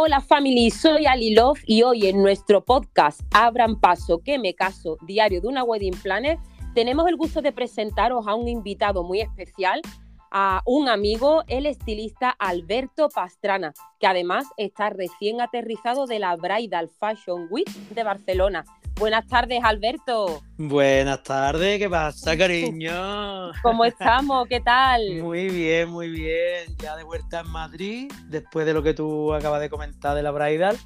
Hola family, soy Ali Love y hoy en nuestro podcast Abran Paso, que me caso, diario de una wedding planner, tenemos el gusto de presentaros a un invitado muy especial, a un amigo, el estilista Alberto Pastrana, que además está recién aterrizado de la Bridal Fashion Week de Barcelona. Buenas tardes, Alberto. Buenas tardes, ¿qué pasa, cariño? ¿Cómo estamos? ¿Qué tal? Muy bien, muy bien. Ya de vuelta en Madrid, después de lo que tú acabas de comentar de la Bridal,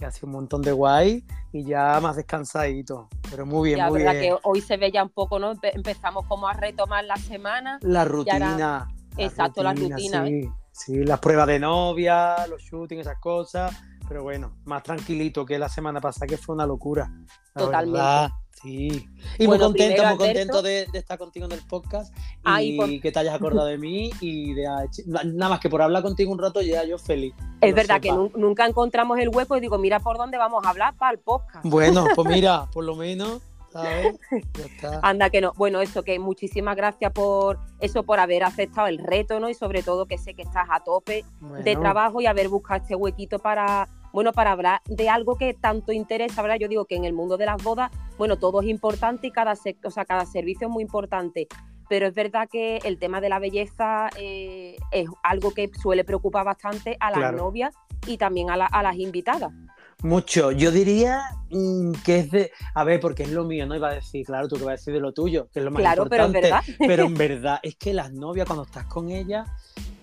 que ha sido un montón de guay y ya más descansadito. Pero muy bien, ya, muy verdad bien. que hoy se ve ya un poco, ¿no? Empe- empezamos como a retomar la semana. La rutina. era- Exacto, la rutina, ¿eh? Sí, sí, las pruebas de novia, los shootings, esas cosas. Pero bueno, más tranquilito que la semana pasada, que fue una locura. la Totalmente. verdad, sí. Y muy contento, muy contento de, de estar contigo en el podcast y por- que te hayas acordado de mí y de nada más que por hablar contigo un rato ya yo feliz. Es verdad que nunca encontramos el hueco y digo, mira por dónde vamos a hablar para el podcast. Bueno, pues mira, por lo menos, ¿sabes? Ya está. Anda que no. Bueno, eso que muchísimas gracias por eso, por haber aceptado el reto, ¿no? Y sobre todo que sé que estás a tope de trabajo y haber buscado este huequito para, bueno, para hablar de algo que tanto interesa, ¿verdad? Yo digo que en el mundo de las bodas, bueno, todo es importante y cada, o sea, cada servicio es muy importante. Pero es verdad que el tema de la belleza eh, es algo que suele preocupar bastante a las Claro. novias y también a, la- a las invitadas. Mucho. Yo diría mm, que es de. A ver, porque es lo mío, ¿no? Iba a decir, claro, tú que vas a decir de lo tuyo, que es lo más Claro, pero en verdad. Pero en verdad, es que las novias, cuando estás con ellas,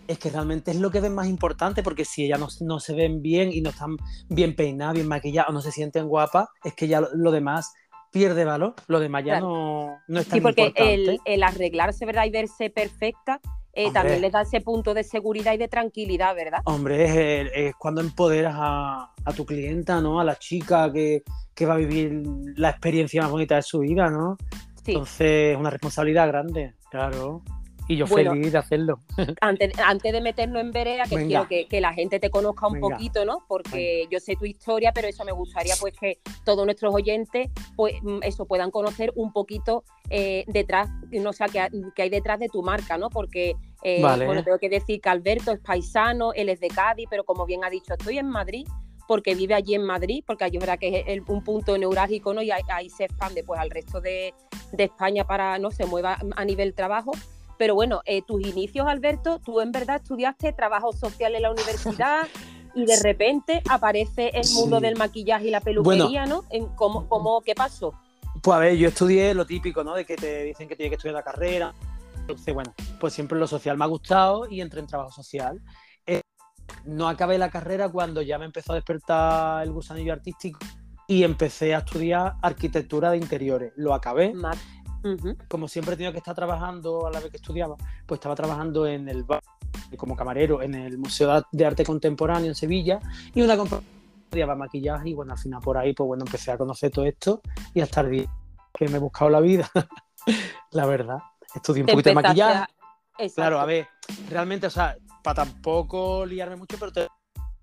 es que realmente es lo que ven más importante, porque si ellas no, no se ven bien y no están bien peinadas, bien maquilladas o no se sienten guapas, es que ya lo, lo demás pierde valor. Lo demás ya Claro. no, no es tan Sí, porque importante. el, el arreglarse, ¿verdad? Y verse perfecta, eh, también les da ese punto de seguridad y de tranquilidad, ¿verdad? Hombre, es, cuando empoderas a, a tu clienta, ¿no? A la chica que, que va a vivir la experiencia más bonita de su vida, ¿no? Sí. Entonces, es una responsabilidad grande, claro. Y yo Bueno. feliz de hacerlo. Antes, antes de meternos en Berea, que Venga. quiero que, que la gente te conozca un Venga. poquito, ¿no? Porque yo sé tu historia, pero eso me gustaría pues que todos nuestros oyentes, pues mm, eso, puedan conocer un poquito eh, detrás, no sé, qué, qué hay detrás de tu marca, ¿no? Porque, eh, Vale. bueno, tengo que decir que Alberto es paisano, él es de Cádiz, pero como bien ha dicho, estoy en Madrid porque vive allí en Madrid, porque allí es verdad que es el- un punto neurálgico, ¿no? Y ahí, ahí se expande pues al resto de, de España para, no se mueva a nivel trabajo. Pero bueno, eh, tus inicios, Alberto, tú en verdad estudiaste trabajo social en la universidad y de repente aparece el mundo Sí. del maquillaje y la peluquería, ¿no? En cómo, cómo, ¿Qué pasó? Pues a ver, yo estudié lo típico, ¿no? De que te dicen que tienes que estudiar la carrera. Entonces, bueno, pues siempre lo social me ha gustado y entré en trabajo social. Eh, no acabé la carrera cuando ya me empezó a despertar el gusanillo artístico y empecé a estudiar arquitectura de interiores. Lo acabé. Mar- Ujú. Como siempre he tenido que estar trabajando a la vez que estudiaba, pues estaba trabajando en el bar, como camarero en el Museo de Arte Contemporáneo en Sevilla y una compañía estudiaba maquillaje y bueno, al final por ahí pues bueno, empecé a conocer todo esto y hasta el día que me he buscado la vida, la verdad. Estudié un poquito de maquillaje. a-. Claro, a ver, realmente, o sea, para tampoco liarme mucho, pero te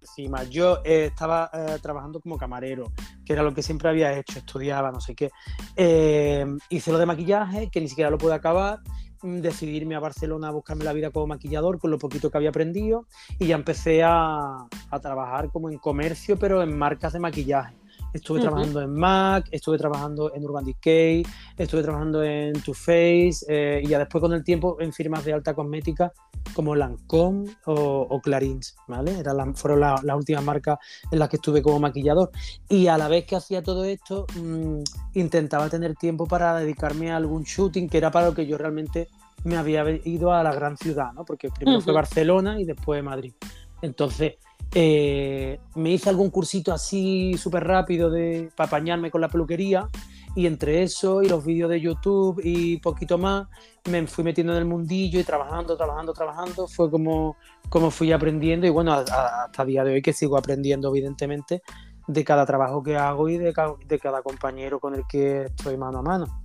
encima, yo eh, estaba eh, trabajando como camarero, que era lo que siempre había hecho, estudiaba, no sé qué. Eh, hice lo de maquillaje, que ni siquiera lo pude acabar, mm, decidí irme a Barcelona a buscarme la vida como maquillador con lo poquito que había aprendido y ya empecé a, a trabajar como en comercio, pero en marcas de maquillaje. Estuve Ujú. trabajando en MAC, estuve trabajando en Urban Decay, estuve trabajando en Too Faced eh, y ya después con el tiempo en firmas de alta cosmética como Lancôme o, o Clarins, ¿vale? Eran la- fueron la- las últimas marcas en las que estuve como maquillador. Y a la vez que hacía todo esto, mm, intentaba tener tiempo para dedicarme a algún shooting, que era para lo que yo realmente me había ido a la gran ciudad, ¿no? Porque primero fue Ujú. Barcelona y después Madrid. Entonces, eh, me hice algún cursito así súper rápido de, para apañarme con la peluquería y entre eso y los vídeos de YouTube y poquito más, me fui metiendo en el mundillo y trabajando, trabajando, trabajando. Fue como, como fui aprendiendo y bueno, a- hasta día de hoy que sigo aprendiendo evidentemente de cada trabajo que hago y de, de cada compañero con el que estoy mano a mano.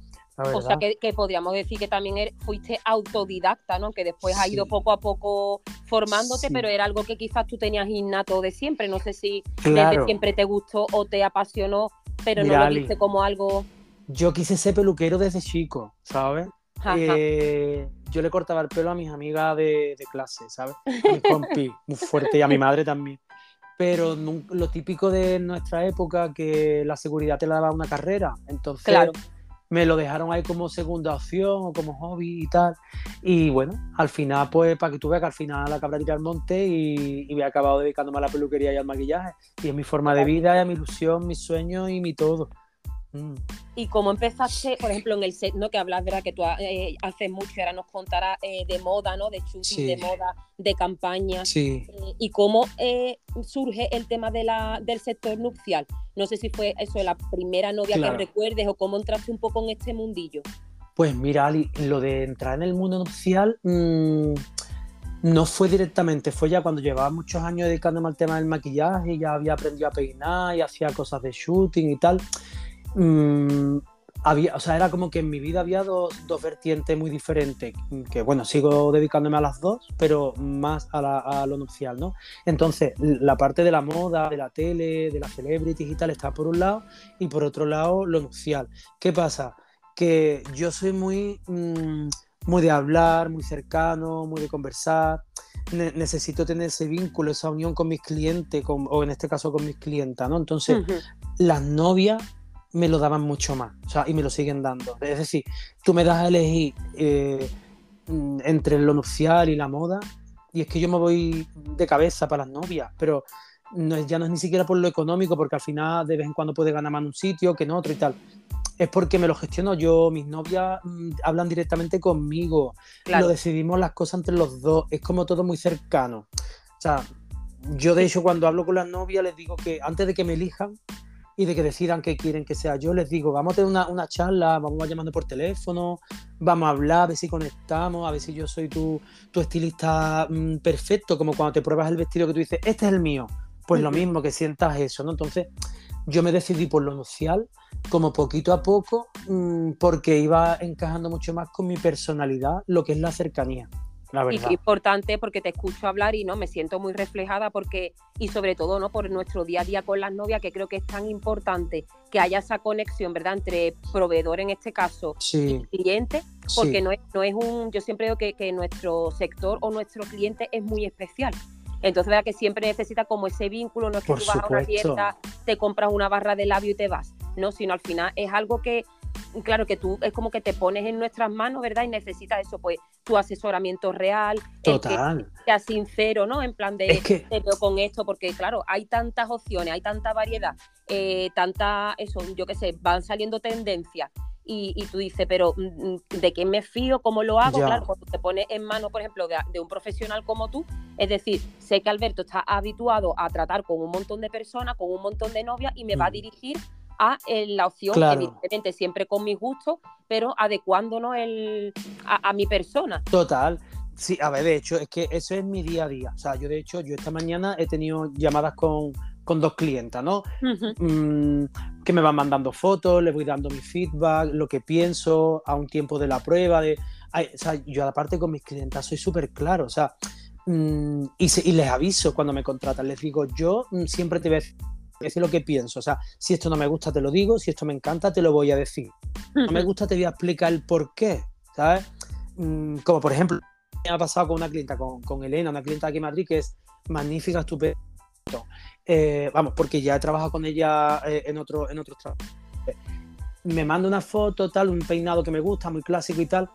O sea que, que podríamos decir que también eres- fuiste autodidacta, ¿no? Que después ha ido Sí. poco a poco formándote, Sí. pero era algo que quizás tú tenías innato de siempre. No sé si Claro. desde siempre te gustó o te apasionó, pero Mira, no lo Ali. viste como algo. Yo quise ser peluquero desde chico, ¿sabes? Eh, yo le cortaba el pelo a mis amigas de, de clase, ¿sabes? A mis compis, muy fuerte, y a mi madre también. pero lo típico de nuestra época, que la seguridad te la daba una carrera. Entonces, Claro. Me lo dejaron ahí como segunda opción o como hobby y tal. Y bueno, al final, pues para que tú veas que al final acabé de tirar al monte y, y me he acabado dedicándome a la peluquería y al maquillaje. Y es mi forma de vida, es mi ilusión, mi sueño y mi todo. Mm. Y cómo empezaste, por ejemplo, en el set, ¿no? Que hablas, ¿verdad? Que tú eh, haces mucho y ahora nos contarás eh, de moda, ¿no? De shooting, Sí. de moda, de campaña. Sí. Eh, y cómo surge el tema de la, del sector nupcial. No sé si fue eso, la primera novia Claro. que recuerdes o cómo entraste un poco en este mundillo. Pues mira, Ali, lo de entrar en el mundo nupcial mm, no fue directamente, fue ya cuando llevaba muchos años dedicándome al tema del maquillaje, ya había aprendido a peinar y hacía cosas de shooting y tal. Mm, había, o sea, era como que en mi vida había dos, dos vertientes muy diferentes, que bueno, sigo dedicándome a las dos, pero más a, la- a lo nupcial, ¿no? Entonces, la parte de la moda, de la tele, de las celebrities y tal, está por un lado, y por otro lado, lo nupcial. ¿Qué pasa? que yo soy muy, mm, muy de hablar, muy cercano, muy de conversar. Ne- necesito tener ese vínculo, esa unión con mis clientes, con- o en este caso con mis clientas, ¿no? Entonces, las novias me lo daban mucho más, o sea, y me lo siguen dando. Es decir, tú me das a elegir eh, mm, entre lo nupcial y la moda, y es que yo me voy de cabeza para las novias, pero no es, ya no es ni siquiera por lo económico, porque al final de vez en cuando puede ganar más en un sitio que en otro y tal. Es porque me lo gestiono yo, mis novias mm, hablan directamente conmigo, Claro. lo decidimos las cosas entre los dos, es como todo muy cercano. O sea, yo de hecho cuando hablo con las novias les digo que antes de que me elijan y de que decidan qué quieren que sea yo, les digo, vamos a tener una, una charla, vamos a llamando por teléfono, vamos a hablar, a ver si conectamos, a ver si yo soy tu, tu estilista mm, perfecto, como cuando te pruebas el vestido que tú dices, este es el mío. Pues lo mismo, que sientas eso, ¿no? Entonces, yo me decidí por lo nupcial, como poquito a poco, mm, porque iba encajando mucho más con mi personalidad, lo que es la cercanía, Y qué importante porque te escucho hablar y no me siento muy reflejada porque y sobre todo no por nuestro día a día con las novias que creo que es tan importante que haya esa conexión, ¿verdad? Entre proveedor en este caso Sí, y cliente, porque sí, no es no es un yo siempre digo que, que nuestro sector o nuestro cliente es muy especial. Entonces, ¿verdad? que siempre necesita como ese vínculo, no es que Por tú vas a una tienda, te compras una barra de labio y te vas, no, sino al final es algo que claro que tú es como que te pones en nuestras manos, ¿verdad? Y necesitas eso, pues tu asesoramiento real, el que total. sea sincero, ¿no? En plan de Es que, te veo con esto, porque claro, hay tantas opciones, hay tanta variedad, eh, tanta, eso, yo qué sé, van saliendo tendencias. Y, y tú dices, pero mm, mm, ¿de quién me fío? ¿Cómo lo hago? Ya. Claro, cuando te pones en manos, por ejemplo, de, de un profesional como tú, es decir, sé que Alberto está habituado a tratar con un montón de personas, con un montón de novias, y me va a Mm. dirigir a eh, la opción, Claro. evidentemente siempre con mis gustos, pero adecuándonos el, a, a mi persona. Total. Sí, a ver, de hecho, es que eso es mi día a día. O sea, yo de hecho, yo esta mañana he tenido llamadas con, con dos clientas, ¿no? Mm, que me van mandando fotos, les voy dando mi feedback, lo que pienso, a un tiempo de la prueba. De, ay, o sea, yo aparte con mis clientas soy súper claro, o sea, mm, y, se- y les aviso cuando me contratan, les digo, yo mm, siempre te voy a decir lo que pienso, o sea, si esto no me gusta te lo digo, si esto me encanta te lo voy a decir no me gusta, te voy a explicar el por qué, ¿sabes? Mm, como por ejemplo, me ha pasado con una clienta, con, con Elena, una clienta aquí en Madrid que es magnífica, estupenda. Eh, vamos, porque ya he trabajado con ella eh, en, otro, en otros trabajos. Me manda una foto, tal, un peinado que me gusta, muy clásico y tal.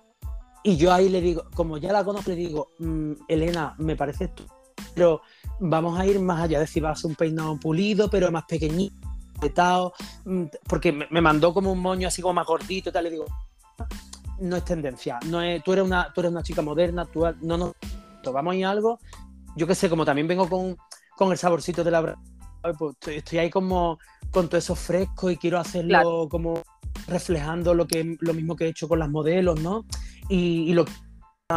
Y yo ahí le digo, como ya la conozco, le digo, "Mm, Elena, me parece tú, pero vamos a ir más allá, es decir, va a ser un peinado pulido, pero más pequeñito, apretado, mm, porque me, mandó como un moño así como más gordito y tal, le digo, no es tendencia, no es, tú, eres una, tú eres una chica moderna, tú, no, no, vamos a ir a algo, yo qué sé, como también vengo con, con el saborcito de la pues estoy, estoy ahí como con todo eso fresco y quiero hacerlo Claro. como reflejando lo que lo mismo que he hecho con las modelos, ¿no? Y, y lo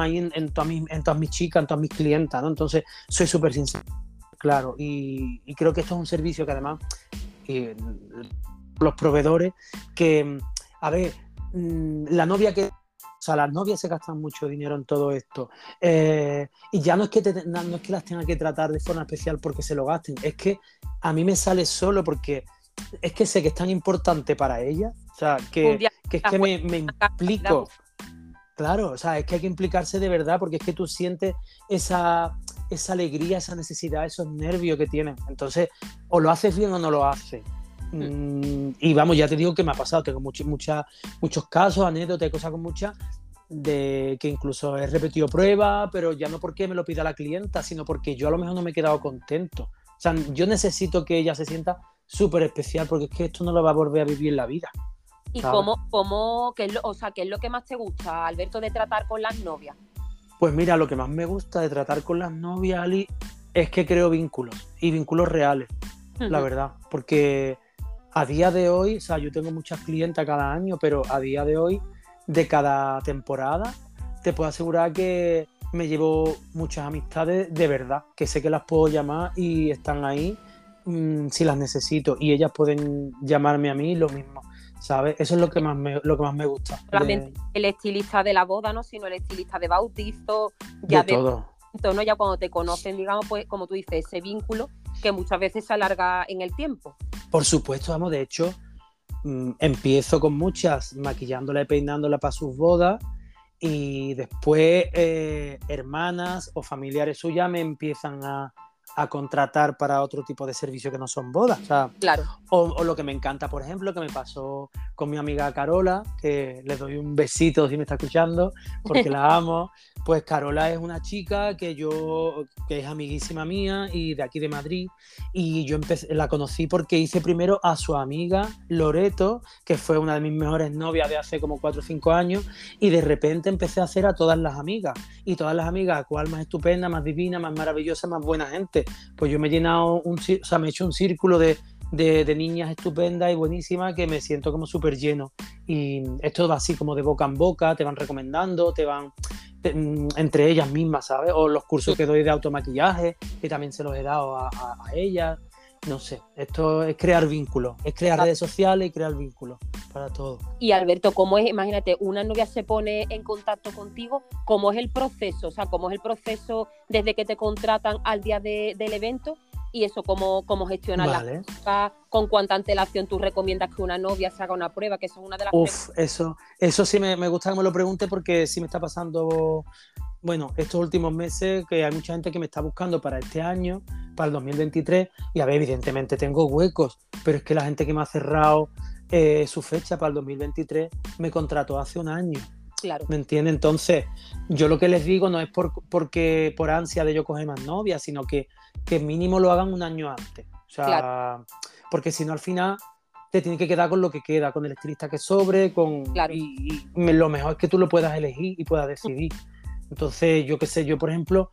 hay en, en, todas mis, en todas mis chicas, en todas mis clientas, ¿no? Entonces, soy súper sincero, claro, y, y creo que esto es un servicio que además eh, los proveedores que, a ver, mm, la novia que... O sea, las novias se gastan mucho dinero en todo esto. Eh, y ya no es, que te- no es que las tenga que tratar de forma especial porque se lo gasten, es que a mí me sale solo porque es que sé que es tan importante para ella. O sea, que, es que me, implico. Claro, o sea, es que hay que implicarse de verdad porque es que tú sientes esa, esa alegría, esa necesidad, esos nervios que tienen. Entonces, o lo haces bien o no lo haces. Mm, y vamos, ya te digo que me ha pasado, tengo muchos muchos casos, anécdotas, cosas con muchas, de que incluso he repetido pruebas, pero ya no porque me lo pida la clienta, sino porque yo a lo mejor no me he quedado contento. O sea, yo necesito que ella se sienta súper especial porque es que esto no lo va a volver a vivir en la vida. ¿Y cómo, cómo qué es lo, o sea, qué es lo que más te gusta, Alberto, de tratar con las novias? Pues mira, lo que más me gusta de tratar con las novias, Ali, es que creo vínculos y vínculos reales, la verdad. Porque a día de hoy, o sea, yo tengo muchas clientes cada año, pero a día de hoy, de cada temporada, te puedo asegurar que me llevo muchas amistades de verdad, que sé que las puedo llamar y están ahí mm, si las necesito. Y ellas pueden llamarme a mí lo mismo. ¿Sabes? Eso es lo que más me, lo que más me gusta. Solamente el estilista de la boda, no, sino el estilista de bautizo, ya de, todo. ¿no? Ya cuando te conocen, digamos, pues como tú dices, ese vínculo que muchas veces se alarga en el tiempo. Por supuesto, vamos, de hecho, mm, empiezo con muchas maquillándola y peinándola para sus bodas y después eh, hermanas o familiares suyas me empiezan a, a contratar para otro tipo de servicio que no son bodas. O sea, claro. O, lo que me encanta, por ejemplo, que me pasó con mi amiga Carola, que le doy un besito si me está escuchando, porque la amo. Pues Carola es una chica que yo, que es amiguísima mía y de aquí de Madrid. Y yo empecé, la conocí porque hice primero a su amiga Loreto, que fue una de mis mejores novias de hace como 4 o 5 años. Y de repente empecé a hacer a todas las amigas. Y todas las amigas, cuál más estupenda, más divina, más maravillosa, más buena gente. Pues yo me he llenado un, o sea, me he hecho un círculo de, de, niñas estupendas y buenísimas que me siento como súper lleno. Y esto va así como de boca en boca, te van recomendando, te van Mm, entre ellas mismas, ¿sabes? O los cursos que doy de automaquillaje, que también se los he dado a, ellas. No sé, esto es crear vínculos, es crear redes sociales y crear vínculos para todo. Y Alberto, ¿cómo es? Imagínate, una novia se pone en contacto contigo, ¿cómo es el proceso? O sea, ¿cómo es el proceso desde que te contratan al día del evento y eso cómo, cómo gestionar la con cuánta antelación tú recomiendas que una novia se haga una prueba, que eso es una de las Uf, eso, eso sí me, gusta que me lo pregunte porque sí me está pasando, bueno, estos últimos meses que hay mucha gente que me está buscando para este año, para el 2023, y a ver, evidentemente tengo huecos, pero es que la gente que me ha cerrado eh, su fecha para el 2023 me contrató hace un año. Claro. ¿Me entiendes? Entonces, yo lo que les digo no es por, porque por ansia de yo coger más novias, sino que, que mínimo lo hagan un año antes. O sea, porque si no al final te tiene que quedar con lo que queda, con el estilista que sobre, con y, lo mejor es que tú lo puedas elegir y puedas decidir. Entonces, yo qué sé, yo por ejemplo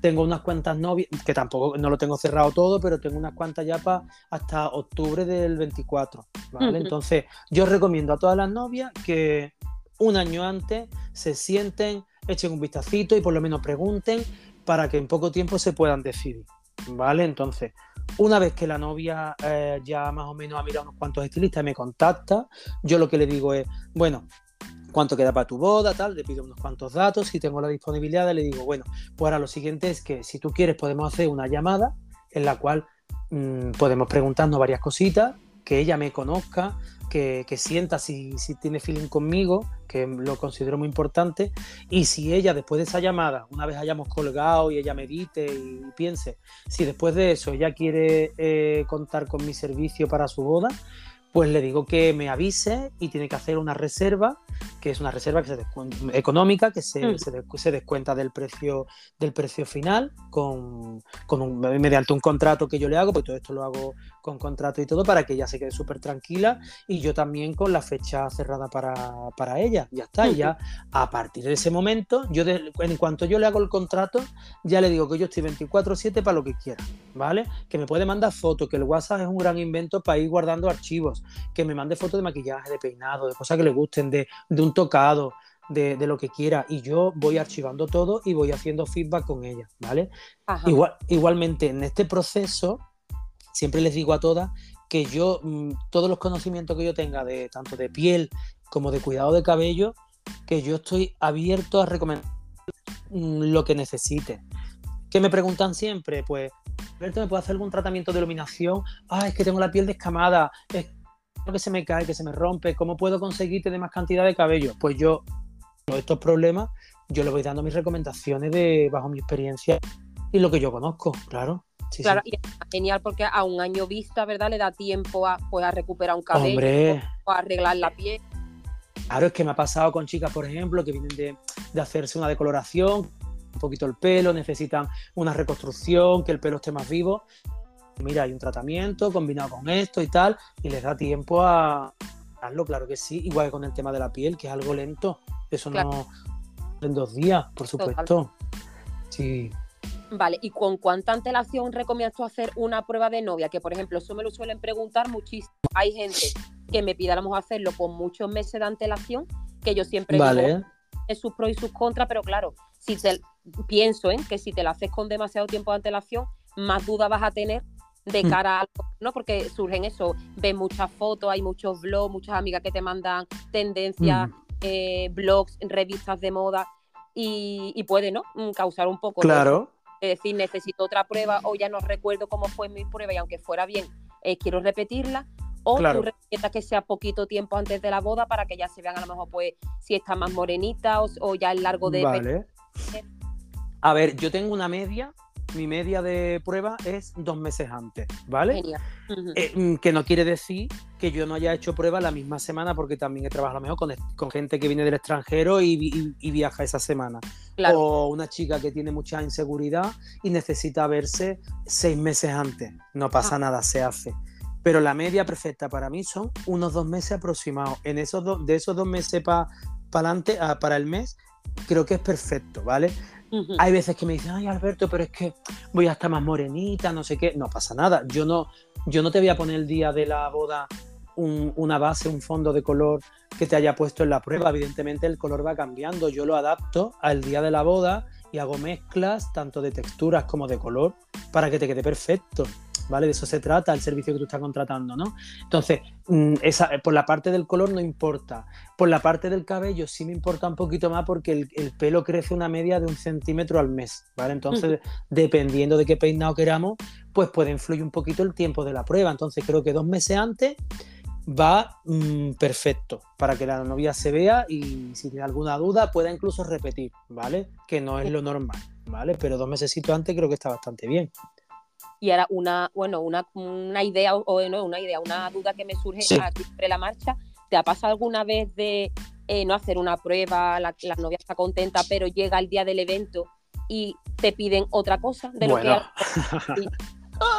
tengo unas cuantas novias, que tampoco no lo tengo cerrado todo, pero tengo unas cuantas ya para hasta octubre del 24, ¿vale? Entonces, yo recomiendo a todas las novias que un año antes se sienten, echen un vistacito y por lo menos pregunten para que en poco tiempo se puedan decidir. ¿Vale? Entonces, una vez que la novia eh, ya más o menos ha mirado unos cuantos estilistas y me contacta, yo lo que le digo es, bueno, ¿cuánto queda para tu boda? Tal, le pido unos cuantos datos, si tengo la disponibilidad, le digo, bueno, pues ahora lo siguiente es que si tú quieres podemos hacer una llamada en la cual mm, podemos preguntarnos varias cositas, que ella me conozca, que, sienta si, tiene feeling conmigo, que lo considero muy importante, y si ella después de esa llamada, una vez hayamos colgado y ella medite y piense, si después de eso ella quiere eh, contar con mi servicio para su boda, pues le digo que me avise y tiene que hacer una reserva, que es una reserva que se económica, que se, mm. se, descuenta del precio, del precio final, con, con mediante un contrato que yo le hago, pues todo esto lo hago con contrato y todo, para que ella se quede súper tranquila y yo también con la fecha cerrada para, ella. Ya está, y ya a partir de ese momento, yo en cuanto yo le hago el contrato, ya le digo que yo estoy 24/7 para lo que quiera, ¿vale? Que me puede mandar fotos, que el WhatsApp es un gran invento para ir guardando archivos que me mande fotos de maquillaje, de peinado, de cosas que le gusten, de, un tocado, de, lo que quiera. Y yo voy archivando todo y voy haciendo feedback con ella, ¿vale? Igual, igualmente, en este proceso, siempre les digo a todas que yo, mm, todos los conocimientos que yo tenga de tanto de piel como de cuidado de cabello, que yo estoy abierto a recomendar mm, lo que necesite. ¿Qué me preguntan siempre? Pues, Alberto, ¿me puede hacer algún tratamiento de iluminación? Ah, es que tengo la piel descamada, es que se me cae, que se me rompe, ¿cómo puedo conseguir tener más cantidad de cabello? Pues yo, estos problemas, yo le voy dando mis recomendaciones de, bajo mi experiencia y lo que yo conozco, claro. claro, y es genial porque a un año vista, ¿verdad? Le da tiempo a, pues, a recuperar un cabello, o a arreglar la piel. Claro, es que me ha pasado con chicas, por ejemplo, que vienen de, de hacerse una decoloración, un poquito el pelo, necesitan una reconstrucción, que el pelo esté más vivo. Mira, hay un tratamiento combinado con esto y tal, y les da tiempo a hacerlo, claro que sí, igual que con el tema de la piel, que es algo lento, eso no en dos días, por supuesto. Sí. Vale, ¿y con cuánta antelación recomiendas tú hacer una prueba de novia? Que por ejemplo, eso me lo suelen preguntar muchísimo. Hay gente que me pide a lo mejor hacerlo con muchos meses de antelación, que yo siempre vale. digo es sus pros y sus contras, pero claro, si te, pienso en que si te la haces con demasiado tiempo de antelación, más dudas vas a tener de cara a algo, ¿no? Porque surgen eso, ves muchas fotos, hay muchos blogs, muchas amigas que te mandan tendencias, mm. eh, blogs, revistas de moda y, puede, ¿no? Mm, causar un poco. Claro. De, decir, necesito otra prueba o ya no recuerdo cómo fue mi prueba y aunque fuera bien, eh, quiero repetirla. O tú recomiendas que sea poquito tiempo antes de la boda para que ya se vean a lo mejor pues si está más morenita o, ya el largo de... Vale. A ver, yo tengo una media mi media de prueba es dos meses antes, ¿vale? Eh, mm, que no quiere decir que yo no haya hecho prueba la misma semana porque también he trabajado mejor con, con gente que viene del extranjero y, viaja esa semana. O una chica que tiene mucha inseguridad y necesita verse seis meses antes. No pasa ah. nada, se hace. Pero la media perfecta para mí son unos dos meses aproximados. En esos dos, de esos dos meses para adelante, ah, para el mes, creo que es perfecto, ¿vale? Hay veces que me dicen, ay Alberto, pero es que voy a estar más morenita, no sé qué. No pasa nada. Yo no, yo no te voy a poner el día de la boda una base, un fondo de color que te haya puesto en la prueba. Evidentemente el color va cambiando. Yo lo adapto al día de la boda y hago mezclas tanto de texturas como de color para que te quede perfecto. ¿Vale? De eso se trata el servicio que tú estás contratando, ¿no? Entonces, mm, esa, por la parte del color no importa. Por la parte del cabello sí me importa un poquito más porque el, pelo crece una media de un centímetro al mes, ¿vale? Entonces, dependiendo de qué peinado queramos, pues puede influir un poquito el tiempo de la prueba. Entonces, creo que dos meses antes va mm, perfecto para que la novia se vea y si tiene alguna duda pueda incluso repetir, ¿vale? Que no es lo normal, ¿vale? Pero dos meses antes creo que está bastante bien y era una, bueno, una, una idea, o no, una idea, una duda que me surge aquí sobre la marcha. ¿Te ha pasado alguna vez de eh, no hacer una prueba, la, novia está contenta, pero llega el día del evento y te piden otra cosa de lo que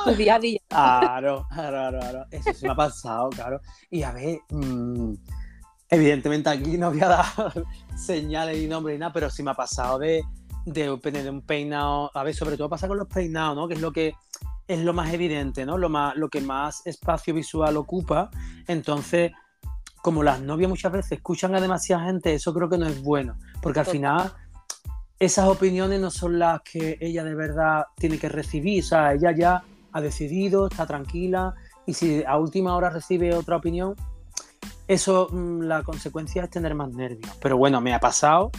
tu día a día? Claro, claro, claro. Eso se me ha pasado, claro. Y a ver, mm, evidentemente aquí no voy a dar señales ni nombre ni nada, pero sí me ha pasado de, de, de un peinado. A ver, sobre todo pasa con los peinados, ¿no? Que es lo que es lo más evidente, ¿no? Lo, más, lo que más espacio visual ocupa. Entonces, como las novias muchas veces escuchan a demasiada gente, eso creo que no es bueno, porque al final esas opiniones no son las que ella de verdad tiene que recibir, o sea, ella ya ha decidido, está tranquila, y si a última hora recibe otra opinión, eso, mm, la consecuencia es tener más nervios. Pero bueno, me ha pasado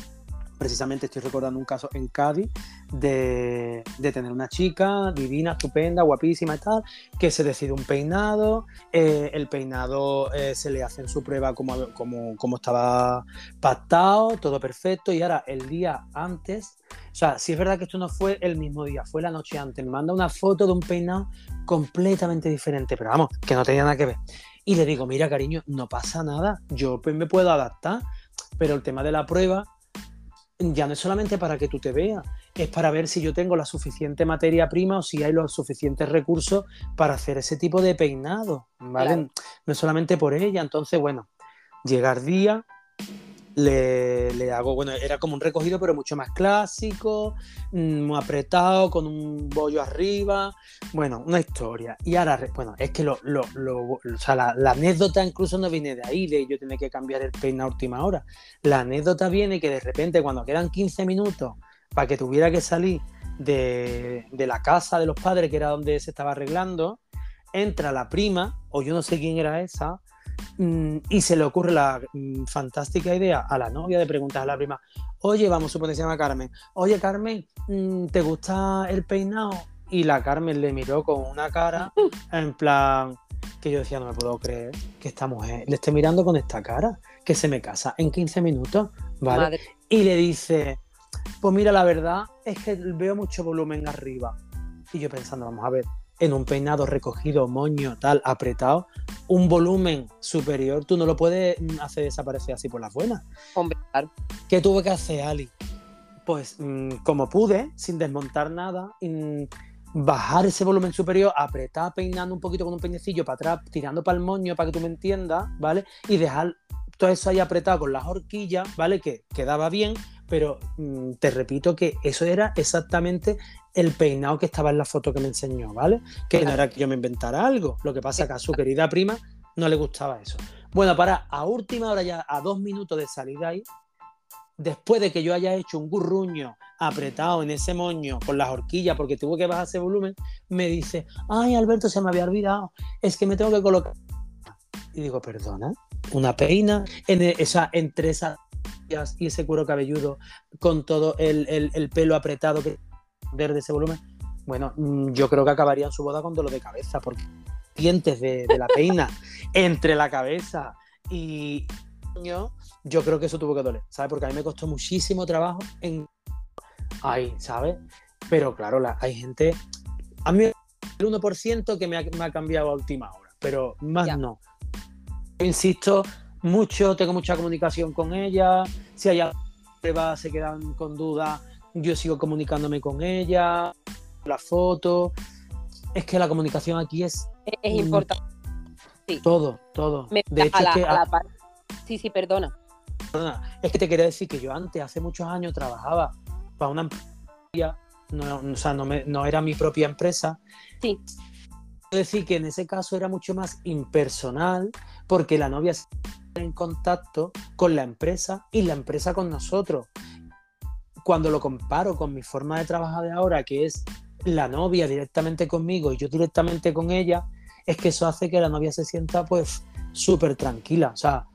precisamente estoy recordando un caso en Cádiz de, tener una chica divina, estupenda, guapísima y tal, que se decide un peinado, eh, el peinado eh, se le hace en su prueba como, como, como estaba pactado, todo perfecto, y ahora el día antes, o sea, si es verdad que esto no fue el mismo día, fue la noche antes, me manda una foto de un peinado completamente diferente, pero vamos, que no tenía nada que ver. Y le digo, mira cariño, no pasa nada, yo pues me puedo adaptar, pero el tema de la prueba ya no es solamente para que tú te veas, es para ver si yo tengo la suficiente materia prima o si hay los suficientes recursos para hacer ese tipo de peinado, ¿vale? No es solamente por ella, entonces, bueno, llegar día, le, hago, bueno, era como un recogido, pero mucho más clásico, mm, muy apretado, con un bollo arriba, bueno, una historia. Y ahora, bueno, es que lo, o sea, la, anécdota incluso no viene de ahí, de yo tener que cambiar el peine a última hora. La anécdota viene que de repente, cuando quedan 15 minutos para que tuviera que salir de, de la casa de los padres, que era donde se estaba arreglando, entra la prima, o yo no sé quién era esa, y se le ocurre la mm, fantástica idea a la novia de preguntar a la prima, oye, vamos a suponer que se llama Carmen, oye Carmen, mm, ¿te gusta el peinado? Y la Carmen le miró con una cara en plan que yo decía, no me puedo creer que esta mujer le esté mirando con esta cara, que se me casa en 15 minutos, ¿vale? Y le dice, Pues mira, la verdad es que veo mucho volumen arriba. Y yo pensando, vamos a ver, en un peinado recogido, moño, tal, apretado, un volumen superior, tú no lo puedes mm, hacer desaparecer así por las buenas. Hombre, claro. ¿Qué tuve que hacer, Ali? Pues mm, como pude, sin desmontar nada, mm, bajar ese volumen superior, apretar peinando un poquito con un peinecillo para atrás, tirando para el moño para que tú me entiendas, ¿vale? Y dejar todo eso ahí apretado con las horquillas, ¿vale? Que quedaba bien, pero mm, te repito que eso era exactamente el peinado que estaba en la foto que me enseñó, ¿vale? Que no era que yo me inventara algo. Lo que pasa es que a su querida prima no le gustaba eso. Bueno, para a última hora ya, a dos minutos de salida ahí, después de que yo haya hecho un gurruño apretado en ese moño con las horquillas porque tuve que bajar ese volumen, me dice, ay Alberto, se me había olvidado, es que me tengo que colocar. Y digo, perdona, una peina en e, esa, entre esas y ese cuero cabelludo con todo el, pelo apretado que de ese volumen. Bueno, mm, yo creo que acabaría en su boda con dolor de cabeza porque dientes de, de la peina entre la cabeza y yo creo que eso tuvo que doler, ¿sabes? Porque a mí me costó muchísimo trabajo en ahí, ¿sabes? Pero claro, hay gente, a mí el 1% que me ha, cambiado a última hora, pero más no. insisto mucho, tengo mucha comunicación con ella, si hay pruebas se quedan con dudas, yo sigo comunicándome con ella, la foto. Es que la comunicación aquí es... Es importante. Todo, todo. de hecho, es que, Sí, sí, perdona. Perdona, es que te quería decir que yo antes, hace muchos años, trabajaba para una empresa, no, o sea, no, me, no era mi propia empresa. Sí. Quiero decir que en ese caso era mucho más impersonal porque la novia en contacto con la empresa y la empresa con nosotros. Cuando lo comparo con mi forma de trabajar de ahora, que es la novia directamente conmigo y yo directamente con ella, es que eso hace que la novia se sienta pues súper tranquila. O sea,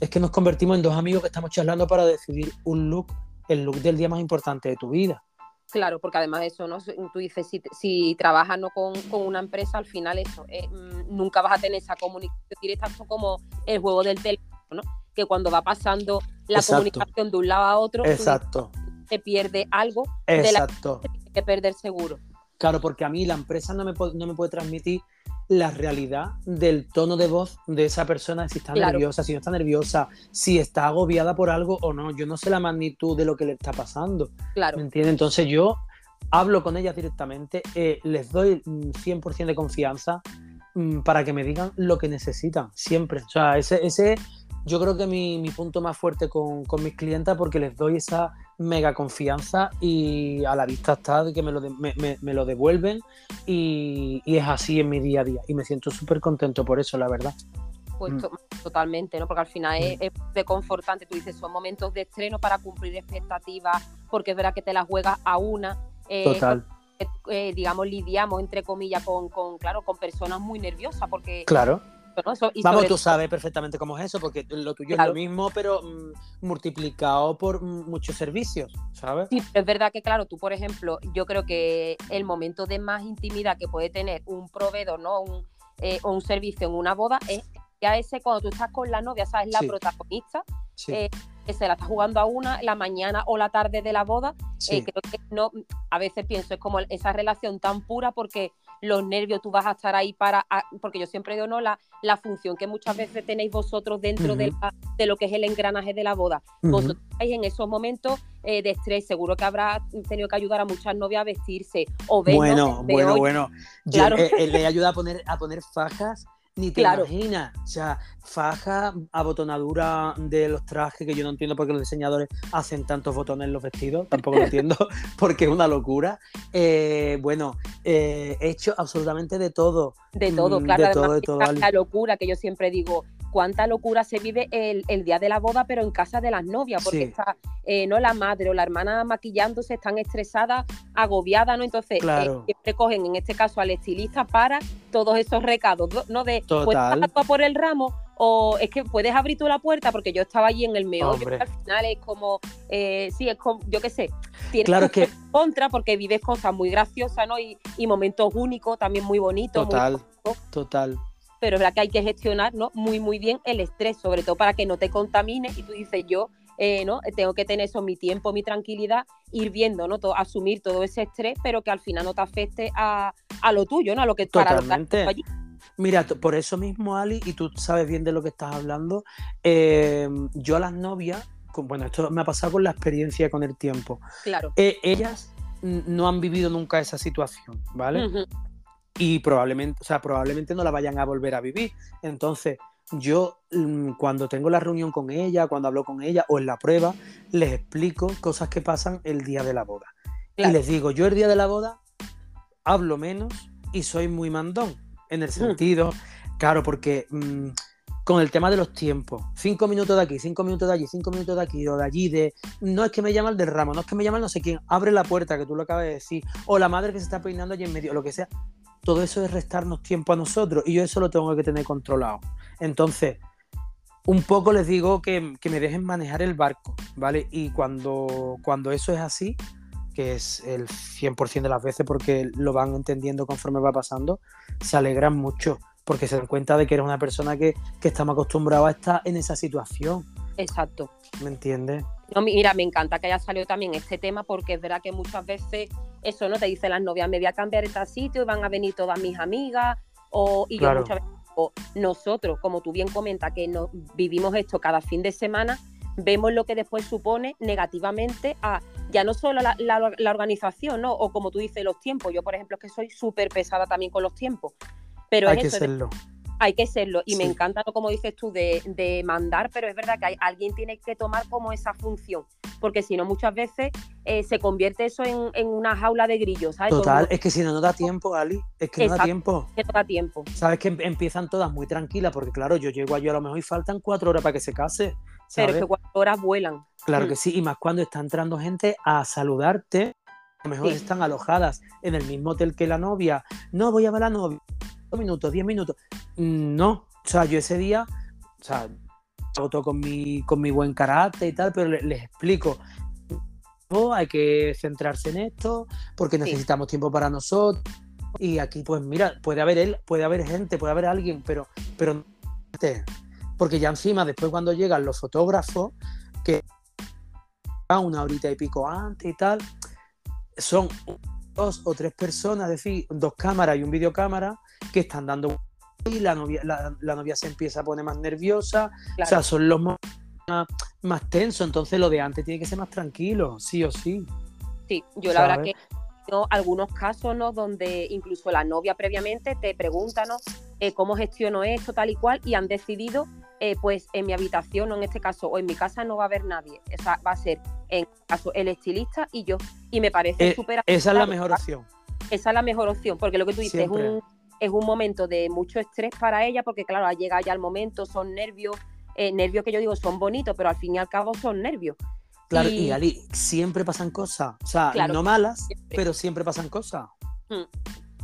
es que nos convertimos en dos amigos que estamos charlando para decidir un look el look del día más importante de tu vida. Claro, porque además de eso, ¿no? tú dices, si, trabajas ¿no? con, una empresa, al final eso, eh, mm, nunca vas a tener esa comunicación directa, como el juego del teléfono, ¿no? que cuando va pasando la comunicación de un lado a otro, Exacto. Te pierde algo Exacto. de la que que perder seguro. Claro, porque a mí la empresa no me, no me puede transmitir la realidad del tono de voz de esa persona, si está nerviosa, si no está nerviosa, si está agobiada por algo o no. Yo no sé la magnitud de lo que le está pasando. Claro. ¿Me entiendes? Entonces yo hablo con ellas directamente, eh, les doy 100% de confianza mm, para que me digan lo que necesitan, siempre. O sea, ese, ese yo creo que mi, mi punto más fuerte con, con mis clientas porque les doy esa mega confianza y a la vista está de que me lo, me, lo devuelven y, es así en mi día a día y me siento súper contento por eso, la verdad. Pues mm. totalmente, ¿no? Porque al final es, mm. es reconfortante, tú dices, son momentos de estreno para cumplir expectativas, porque es verdad que te las juegas a una. Eh, Total. Eh, digamos, lidiamos, entre comillas, con, con, claro, con personas muy nerviosas, porque claro Vamos, tú sabes perfectamente cómo es eso, porque lo tuyo es lo mismo, pero mm, multiplicado por muchos servicios, ¿sabes? Sí, es verdad que, claro, tú, por ejemplo, yo creo que el momento de más intimidad que puede tener un proveedor, ¿no? Un, eh, o un servicio en una boda es ya ese cuando tú estás con la novia, ¿sabes? La protagonista. Eh, que se la está jugando a una la mañana o la tarde de la boda. Eh, creo que no, a veces pienso, es como esa relación tan pura porque los nervios, tú vas a estar ahí para, porque yo siempre digo, no, la, la función que muchas veces tenéis vosotros dentro de, lo que es el engranaje de la boda. Vosotros estáis en esos momentos eh, de estrés, seguro que habrá tenido que ayudar a muchas novias a vestirse. O bueno, bueno, bueno. claro. Eh, le ayuda a poner, a poner fajas ni te imaginas. O sea, faja, abotonadura de los trajes, que yo no entiendo por qué los diseñadores hacen tantos botones en los vestidos, tampoco lo entiendo, porque es una locura. Eh, bueno, eh, he hecho absolutamente de todo. De todo, mm, claro. De todo, de todo, la locura que yo siempre digo, cuánta locura se vive el, día de la boda, pero en casa de las novias, porque está eh, no la madre o la hermana maquillándose, están estresadas, agobiadas, ¿no? Entonces, eh, siempre cogen en este caso al estilista para todos esos recados, ¿no? De, pues, Total. ¿puedes por el ramo? O es que puedes abrir tú la puerta, porque yo estaba allí en el meollo, al final es como, eh, sí, es como, yo qué sé, tienes claro que contra porque vives cosas muy graciosas, ¿no? Y, momentos únicos, también muy bonitos. Total, total pero es verdad que hay que gestionar ¿no? muy, muy bien el estrés, sobre todo para que no te contamine y tú dices, yo eh, ¿no? Tengo que tener eso, mi tiempo, mi tranquilidad, ir viendo, ¿no? Todo, asumir todo ese estrés, pero que al final no te afecte a, lo tuyo, ¿no? A lo que Totalmente. allí. Mira, por eso mismo, Ali, y tú sabes bien de lo que estás hablando, eh, yo a las novias, bueno, esto me ha pasado con la experiencia con el tiempo. Claro. Eh, ellas no han vivido nunca esa situación, ¿vale? Y probablemente, o sea, probablemente no la vayan a volver a vivir. Entonces, yo mm, cuando tengo la reunión con ella, cuando hablo con ella o en la prueba, les explico cosas que pasan el día de la boda. Y les digo, yo el día de la boda hablo menos y soy muy mandón. En el mm. sentido, claro, porque mm, con el tema de los tiempos, cinco minutos de aquí, cinco minutos de allí, cinco minutos de aquí o de allí, de no es que me llama el del ramo, no es que me llama no sé quién, abre la puerta que tú lo acabas de decir, o la madre que se está peinando allí en medio, lo que sea, todo eso es restarnos tiempo a nosotros y yo eso lo tengo que tener controlado. Entonces, un poco les digo que, me dejen manejar el barco, ¿vale? Y cuando, cuando eso es así, que es el 100% de las veces porque lo van entendiendo conforme va pasando, se alegran mucho porque se dan cuenta de que eres una persona que, que está más acostumbrada a estar en esa situación. Exacto. ¿Me entiendes? No, mira, me encanta que haya salido también este tema porque es verdad que muchas veces eso no te dicen las novias, me voy a cambiar este sitio y van a venir todas mis amigas o y yo muchas veces nosotros, como tú bien comentas, que no, vivimos esto cada fin de semana, vemos lo que después supone negativamente a ya no solo la, la, organización, ¿no? O como tú dices, los tiempos. Yo, por ejemplo, es que soy súper pesada también con los tiempos. Pero hay que serlo. Hay que serlo. Y me encanta, como dices tú, de, mandar, pero es verdad que hay, alguien tiene que tomar como esa función. Porque si no, muchas veces eh, se convierte eso en, una jaula de grillos, ¿sabes? Total, es que si no, no da tiempo, Ali. Es que no da tiempo. Que no da tiempo. Sabes que empiezan todas muy tranquilas, porque claro, yo llego allí a lo mejor y faltan cuatro horas para que se case. Pero es que cuatro horas vuelan. Claro que mm. sí, y más cuando está entrando gente a saludarte. A lo mejor están alojadas en el mismo hotel que la novia. No, voy a ver a la novia minutos, 10 minutos. No, o sea, yo ese día, o sea, todo con mi, con mi buen carácter y tal, pero les, explico. hay que centrarse en esto porque necesitamos tiempo para nosotros. Y aquí, pues mira, puede haber él, puede haber gente, puede haber alguien, pero, pero porque ya encima, después cuando llegan los fotógrafos, que una horita y pico antes y tal, son dos o tres personas, es decir, dos cámaras y un videocámara, que están dando y la novia, la, novia se empieza a poner más nerviosa, o sea, son los más, más tensos, entonces lo de antes tiene que ser más tranquilo, sí o sí. Sí, yo la verdad que algunos casos ¿no? donde incluso la novia previamente te pregunta ¿no? Eh, cómo gestiono esto, tal y cual, y han decidido, eh, pues en mi habitación, o en este caso, o en mi casa no va a haber nadie. O sea, va a ser, en este caso, el estilista y yo. Y me parece eh, súper... esa es la mejor opción. Esa es la mejor opción, porque lo que tú dices es un es un momento de mucho estrés para ella porque, claro, ha llegado ya el momento, son nervios, eh, nervios que yo digo son bonitos, pero al fin y al cabo son nervios. Claro, y, Ali, siempre pasan cosas, o sea, no malas, pero siempre pasan cosas. Mm.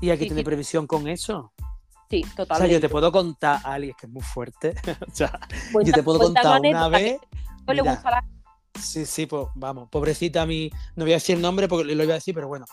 Y hay que tener previsión con eso. Sí, totalmente. O sea, yo te puedo contar, Ali, es que es muy fuerte. o sea, yo te puedo contar una vez. Sí, sí, pues vamos, pobrecita a mí, no voy a decir el nombre porque lo iba a decir, pero bueno,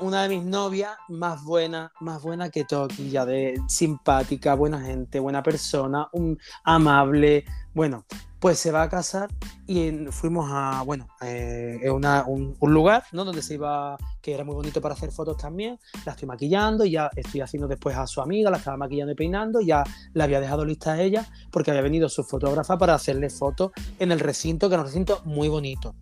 una, de mis novias más buena, más buena que Toquilla, de simpática, buena gente, buena persona, un, amable. Bueno, pues se va a casar y fuimos a, bueno, eh, un, lugar, ¿no? Donde se iba, que era muy bonito para hacer fotos también. La estoy maquillando y ya estoy haciendo después a su amiga, la estaba maquillando y peinando, ya la había dejado lista a ella porque había venido su fotógrafa para hacerle fotos en el recinto, que era un recinto muy bonito.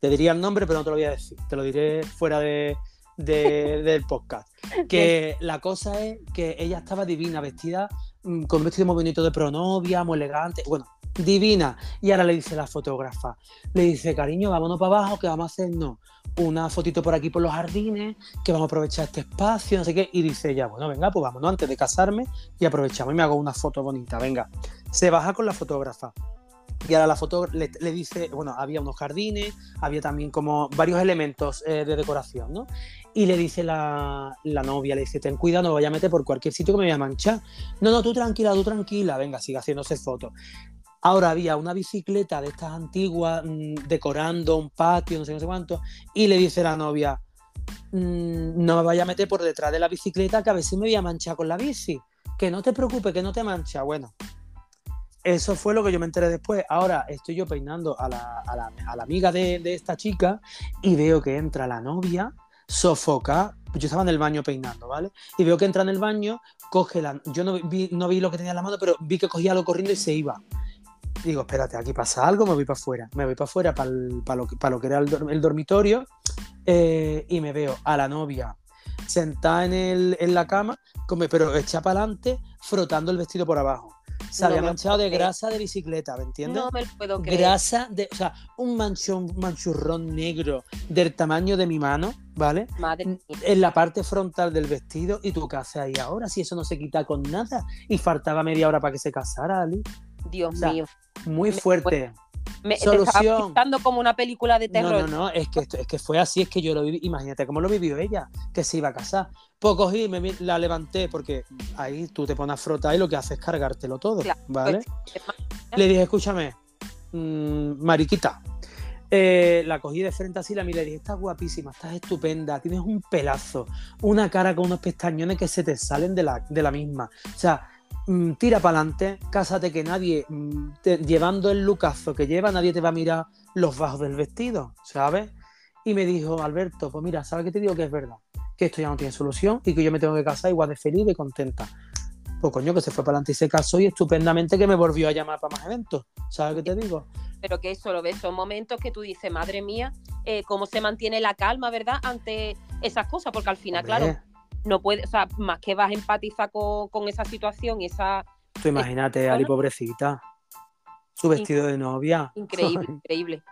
Te diría el nombre, pero no te lo voy a decir. Te lo diré fuera de, del podcast. Que la cosa es que ella estaba divina, vestida mm, con un vestido muy bonito de pronovia, muy elegante. Bueno, divina. Y ahora le dice la fotógrafa, le dice, cariño, vámonos para abajo, que vamos a hacer no, una fotito por aquí por los jardines, que vamos a aprovechar este espacio, no sé qué. Y dice ella, bueno, venga, pues vámonos antes de casarme y aprovechamos y me hago una foto bonita, venga. Se baja con la fotógrafa. Y ahora la foto le, dice, bueno, había unos jardines, había también como varios elementos eh, de decoración, ¿no? Y le dice la, novia, le dice, ten cuidado, no vaya a meter por cualquier sitio que me vaya a manchar. No, no, tú tranquila, tú tranquila, venga, sigue haciéndose fotos. Ahora había una bicicleta de estas antiguas, mm, decorando un patio, no sé, no sé cuánto, y le dice la novia, mm, no me vaya a meter por detrás de la bicicleta que a ver si me voy a manchar con la bici. Que no te preocupes, que no te mancha. Bueno, eso fue lo que yo me enteré después. Ahora estoy yo peinando a la, a la, a la amiga de, de esta chica y veo que entra la novia sofoca. Yo estaba en el baño peinando, ¿vale? Y veo que entra en el baño, coge la. Yo no vi, no vi lo que tenía en la mano, pero vi que cogía algo corriendo y se iba. Digo, espérate, aquí pasa algo, me voy para afuera. Me voy para afuera para lo, lo que era el dormitorio eh, y me veo a la novia sentada en, el- en la cama, pero echa para adelante, frotando el vestido por abajo. Se No había manchado de creer. grasa de bicicleta, ¿me entiendes? No me lo puedo creer. grasa de, o sea, un manchón, manchurrón negro del tamaño de mi mano, ¿vale? Madre mía. En la parte frontal del vestido y tú qué haces ahí ahora si eso no se quita con nada y faltaba media hora para que se casara, Ali. Dios o sea, mío. Muy fuerte. Me, estaba solución. pintando como una película de No, terror. no, no, es que, esto- es que fue así, es que yo lo viví. Imagínate cómo lo vivió ella, que se iba a casar. Pues cogí, me, la levanté, porque ahí tú te pones a frotar y lo que haces es cargártelo todo, Claro, ¿vale? pues, Le dije, escúchame, mm, mariquita. Eh, la cogí de frente así, la miré y dije, estás guapísima, estás estupenda, tienes un pelazo, una cara con unos pestañones que se te salen de la, de la misma. O sea, tira para adelante, cásate que nadie, mm, te- llevando el lucazo que lleva, nadie te va a mirar los bajos del vestido, ¿sabes? Y me dijo, Alberto, pues mira, ¿sabes qué te digo que es verdad? Que esto ya no tiene solución y que yo me tengo que casar igual de feliz y contenta. Pues coño, que se fue para adelante y se casó y estupendamente que me volvió a llamar para más eventos. ¿Sabes qué te digo? pero que eso lo ves, son momentos que tú dices, madre mía, eh, cómo se mantiene la calma, ¿verdad? Ante esas cosas, porque al final, Hombre, claro, no puedes, o sea, más que vas a empatizar con, con esa situación y esa Tú imagínate, Ali, pobrecita. Su vestido de novia. increíble, increíble.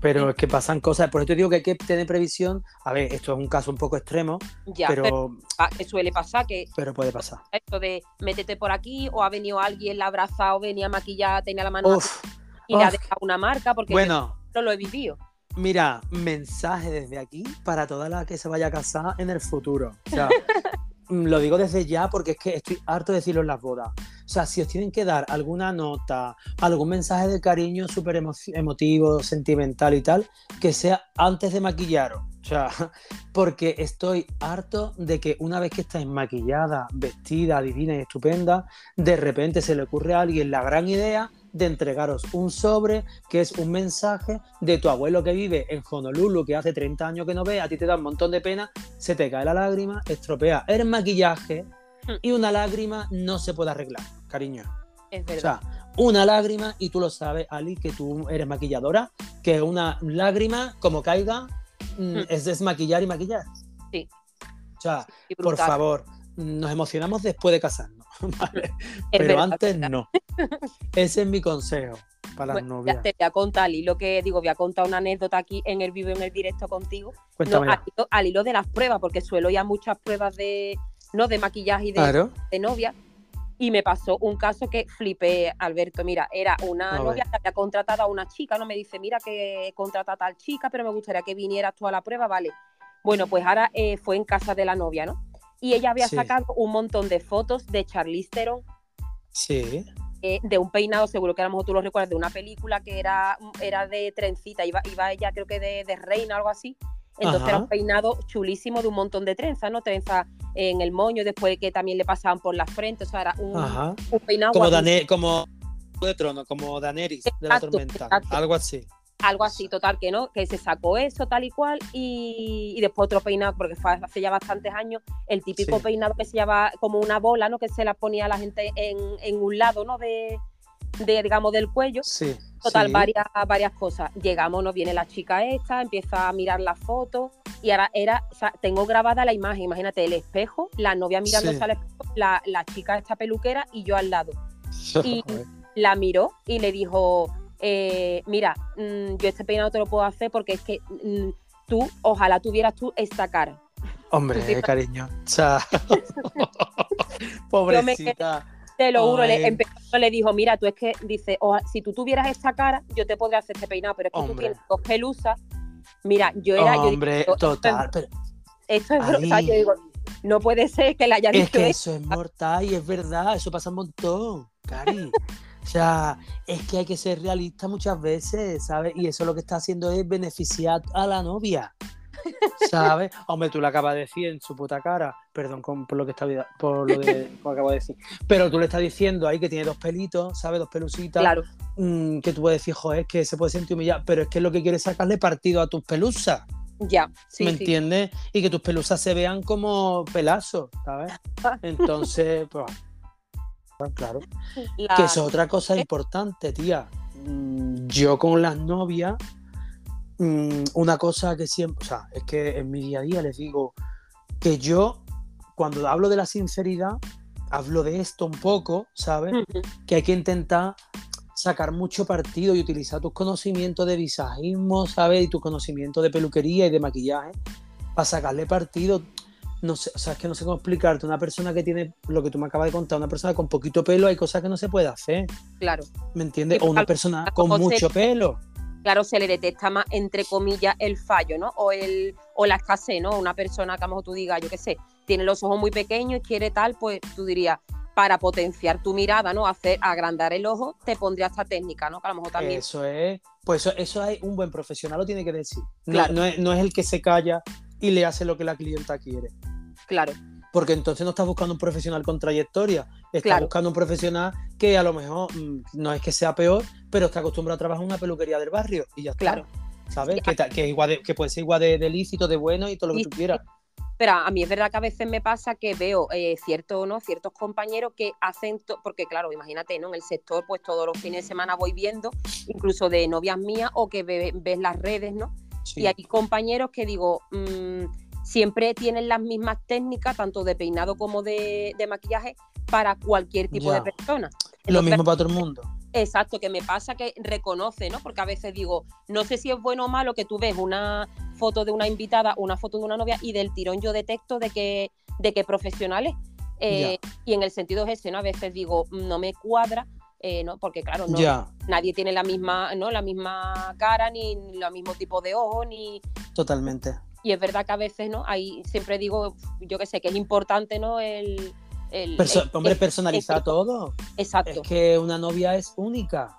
Pero es que pasan cosas. Por eso te digo que hay que tener previsión. A ver, esto es un caso un poco extremo, Ya, pero, pero, ah, que suele pasar que pero puede pasar. esto de métete por aquí o ha venido alguien, la ha abrazado, venía maquillada, tenía la mano Uf, y le ha uf. dejado una marca, porque bueno, yo no lo he vivido. Mira, mensaje desde aquí para toda la que se vaya a casar en el futuro. O sea, mm, lo digo desde ya porque es que estoy harto de decirlo en las bodas. O sea, si os tienen que dar alguna nota, algún mensaje de cariño súper emo- emotivo, sentimental y tal, que sea antes de maquillaros. O sea, porque estoy harto de que una vez que estáis maquillada, vestida, divina y estupenda, de repente se le ocurre a alguien la gran idea de entregaros un sobre que es un mensaje de tu abuelo que vive en Honolulu, que hace 30 años que no ve, a ti te da un montón de pena, se te cae la lágrima, estropea el maquillaje y una lágrima no se puede arreglar, cariño. Es O verdad. sea, una lágrima, y tú lo sabes, Ali, que tú eres maquilladora, que una lágrima, como caiga, mm, Mm. es desmaquillar y maquillar. Sí. O sea, por favor, nos emocionamos después de casarnos, ¿vale? Pero verdad, antes no. Ese es mi consejo para las Bueno, novias. ya te voy a contar, y lo que digo, voy a contar una anécdota aquí en el vivo, en el directo contigo. No, al, hilo, al hilo de las pruebas, porque suelo ir a muchas pruebas de, no, de maquillaje y de, claro. de novia. Y me pasó un caso que flipé, Alberto. Mira, era una A novia ver. que había contratado a una chica, ¿no? Me dice, mira que he contratado a tal chica, pero me gustaría que vinieras tú a la prueba, ¿vale? Bueno, pues ahora eh, fue en casa de la novia, ¿no? Y ella había Sí. sacado un montón de fotos de Charlize Theron, Sí. eh, de un peinado, seguro que a lo mejor tú lo recuerdas, de una película que era, era de trencita, iba, iba ella creo que de, de reina o algo así. Entonces Ajá. era un peinado chulísimo de un montón de trenzas, ¿no? Trenzas en el moño, después que también le pasaban por la frente, o sea, era un, peinado Como. Dane como de trono, como Daenerys de la tormenta. exacto. Algo así. Algo así, total, que no, que se sacó eso tal y cual, y, y después otro peinado, porque fue hace ya bastantes años, el típico Sí. peinado que se llama como una bola, ¿no? Que se la ponía la gente en, en un lado, ¿no? De, de, digamos, del cuello. Sí. Total, sí. varias, varias cosas. Llegamos, nos viene la chica esta, empieza a mirar la foto y ahora era, o sea, tengo grabada la imagen, imagínate el espejo, la novia mirándose Sí. al espejo, la, la chica esta peluquera y yo al lado. Y-. La miró y le dijo, eh, mira, mm, yo este peinado te lo puedo hacer porque es que mm, tú, ojalá tuvieras tú esta cara. Hombre, Sí. cariño. O sea, Pobrecita. Te lo juro, le, empezó, le dijo, mira, tú es que, dice, "Oja- si tú tuvieras esta cara, yo te podría hacer este peinado, pero es que tú Hombre. tienes dos pelusas. Mira, yo era, yo digo, Hombre, esto- total. Pero esto es bro- o sea, Ali. yo digo, no puede ser que le haya es dicho que eso. eso es mortal y es verdad. Eso pasa un montón, Cari. O sea, es que hay que ser realista muchas veces, ¿sabes? Y eso lo que está haciendo es beneficiar a la novia. ¿Sabes? Hombre, tú le acabas de decir en su puta cara, perdón por lo que está por lo de que acabo de decir, pero tú le estás diciendo ahí que tiene dos pelitos, ¿sabes? Dos pelusitas. Claro. Mm, que tú puedes decir, joder, que se puede sentir humillado, pero es que lo que quieres es sacarle partido a tus pelusas. Ya, sí. ¿Me entiendes? Y que tus pelusas se vean como pelazos, ¿sabes? Entonces, pues, claro. Que es otra cosa importante, tía. Mm, yo con las novias, mm, una cosa que siempre, o sea, es que en mi día a día les digo que yo, cuando hablo de la sinceridad, hablo de esto un poco, ¿sabes? Que hay que intentar sacar mucho partido y utilizar tus conocimientos de visajismo, ¿sabes? Y tus conocimientos de peluquería y de maquillaje para sacarle partido. No sé, o sea, es que no sé cómo explicarte. Una persona que tiene lo que tú me acabas de contar, una persona con poquito pelo, hay cosas que no se puede hacer. Claro. ¿Me entiendes? O una persona con mucho pelo. Claro, se le detecta más, entre comillas, el fallo, ¿no? O, el, o la escasez, ¿no? Una persona que a lo mejor tú digas, yo qué sé, tiene los ojos muy pequeños y quiere tal, pues tú dirías, para potenciar tu mirada, ¿no? Hacer agrandar el ojo, te pondría esta técnica, ¿no? Que a lo mejor también. Eso es, pues eso, eso es un buen profesional, lo tiene que decir. No, es, el que se calla y le hace lo que la clienta quiere. Claro. Porque entonces no estás buscando un profesional con trayectoria, estás buscando un profesional que a lo mejor mm, no es que sea peor, pero está acostumbrado a trabajar en una peluquería del barrio y ya está. Claro. ¿Sabes? Que, igual que puede ser igual de, de, lícito, de bueno y todo lo que tú quieras. Pero a mí es verdad que a veces me pasa que veo eh, ¿no? ciertos compañeros que hacen, porque claro, imagínate, ¿no? En el sector, pues todos los fines de semana voy viendo, incluso de novias mías o que ves las redes, ¿no? Y hay compañeros que digo, mm, siempre tienen las mismas técnicas, tanto de peinado como de, maquillaje, para cualquier tipo de persona. Lo mismo para todo el mundo. Exacto, que me pasa que reconoce, ¿no? Porque a veces digo, no sé si es bueno o malo que tú ves una foto de una invitada, una foto de una novia y del tirón yo detecto de que, de que profesionales. Eh, y en el sentido es ese, ¿no? A veces digo, no me cuadra, eh, ¿no? Porque claro, no, nadie tiene la misma, ¿no? La misma cara, ni, el mismo tipo de ojo, ni. Totalmente. Y es verdad que a veces, ¿no? Ahí siempre digo, yo que sé, que es importante, ¿no? El hombre, personaliza todo. Exacto. Es que una novia es única.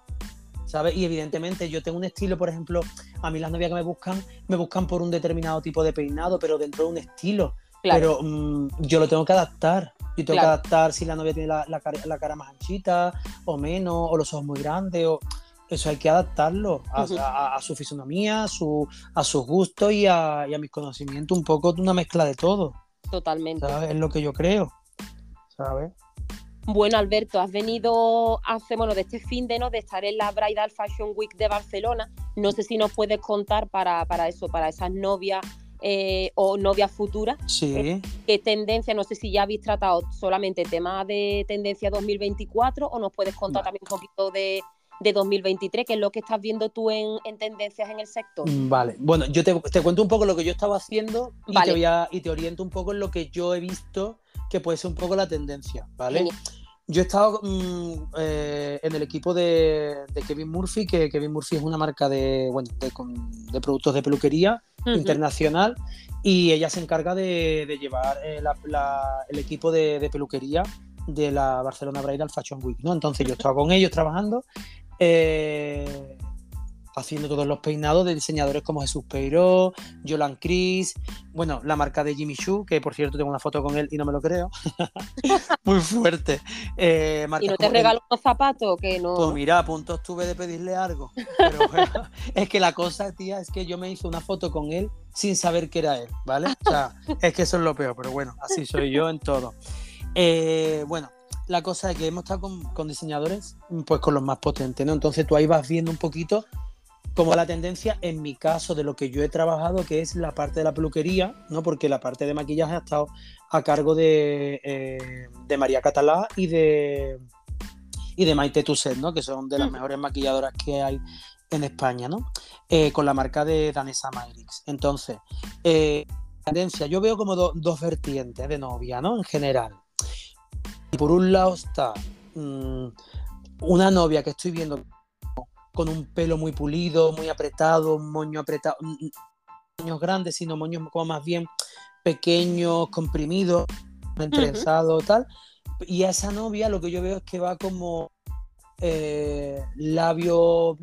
¿Sabes? Y evidentemente yo tengo un estilo, por ejemplo, a mí las novias que me buscan, me buscan por un determinado tipo de peinado, pero dentro de un estilo. Pero mm, yo lo tengo que adaptar. Yo tengo que adaptar si la novia tiene la, cara, más anchita o menos, o los ojos muy grandes, o eso hay que adaptarlo a, su fisonomía, a, su, a sus gustos y a, y a mis conocimientos, un poco de una mezcla de todo. Totalmente. Es lo que yo creo. Bueno, Alberto, has venido hace, bueno, de este fin de no, de estar en la Bridal Fashion Week de Barcelona. No sé si nos puedes contar para, eso, para esas novias eh, o novias futuras. Sí. Eh, ¿Qué tendencia? No sé si ya habéis tratado solamente tema de tendencia 2024 o nos puedes contar también un poquito de, 2023, que es lo que estás viendo tú en, tendencias en el sector. Mm, vale, bueno, yo te, cuento un poco lo que yo estaba haciendo y, te y te oriento un poco en lo que yo he visto que puede ser un poco la tendencia, ¿vale? Yo he estado mm, eh, en el equipo de, Kevin Murphy, que Kevin Murphy es una marca de, bueno, de, productos de peluquería internacional y ella se encarga de, llevar eh, el equipo de, peluquería de la Barcelona Bridal Fashion Week, ¿no? Entonces yo estaba con ellos trabajando. Eh, haciendo todos los peinados de diseñadores como Jesús Peiró, Jolan Cris, bueno, la marca de Jimmy Choo, que por cierto tengo una foto con él y no me lo creo. Muy fuerte. Eh, ¿Y no te regaló unos zapatos? Que no... Pues mira, a punto estuve de pedirle algo. Pero es que la cosa, tía, es que yo me hice una foto con él sin saber que era él, ¿vale? O sea, es que eso es lo peor, pero bueno, así soy yo en todo. Eh, bueno, la cosa es que hemos estado con, con, diseñadores, pues con los más potentes, ¿no? Entonces tú ahí vas viendo un poquito como la tendencia en mi caso de lo que yo he trabajado, que es la parte de la peluquería, ¿no? porque la parte de maquillaje ha estado a cargo de, eh, María Catalá y de, y de Maite Tuset, ¿no? que son de las mejores maquilladoras que hay en España, ¿no? Eh, con la marca de Danesa Mayrix. Entonces, eh, tendencia, yo veo como dos vertientes de novia, ¿no? En general. Y por un lado está mm, una novia que estoy viendo con un pelo muy pulido, muy apretado, un moño apretado, moños grandes, sino moños como más bien pequeños, comprimidos, entrenzados, tal. Y a esa novia lo que yo veo es que va como eh, labio,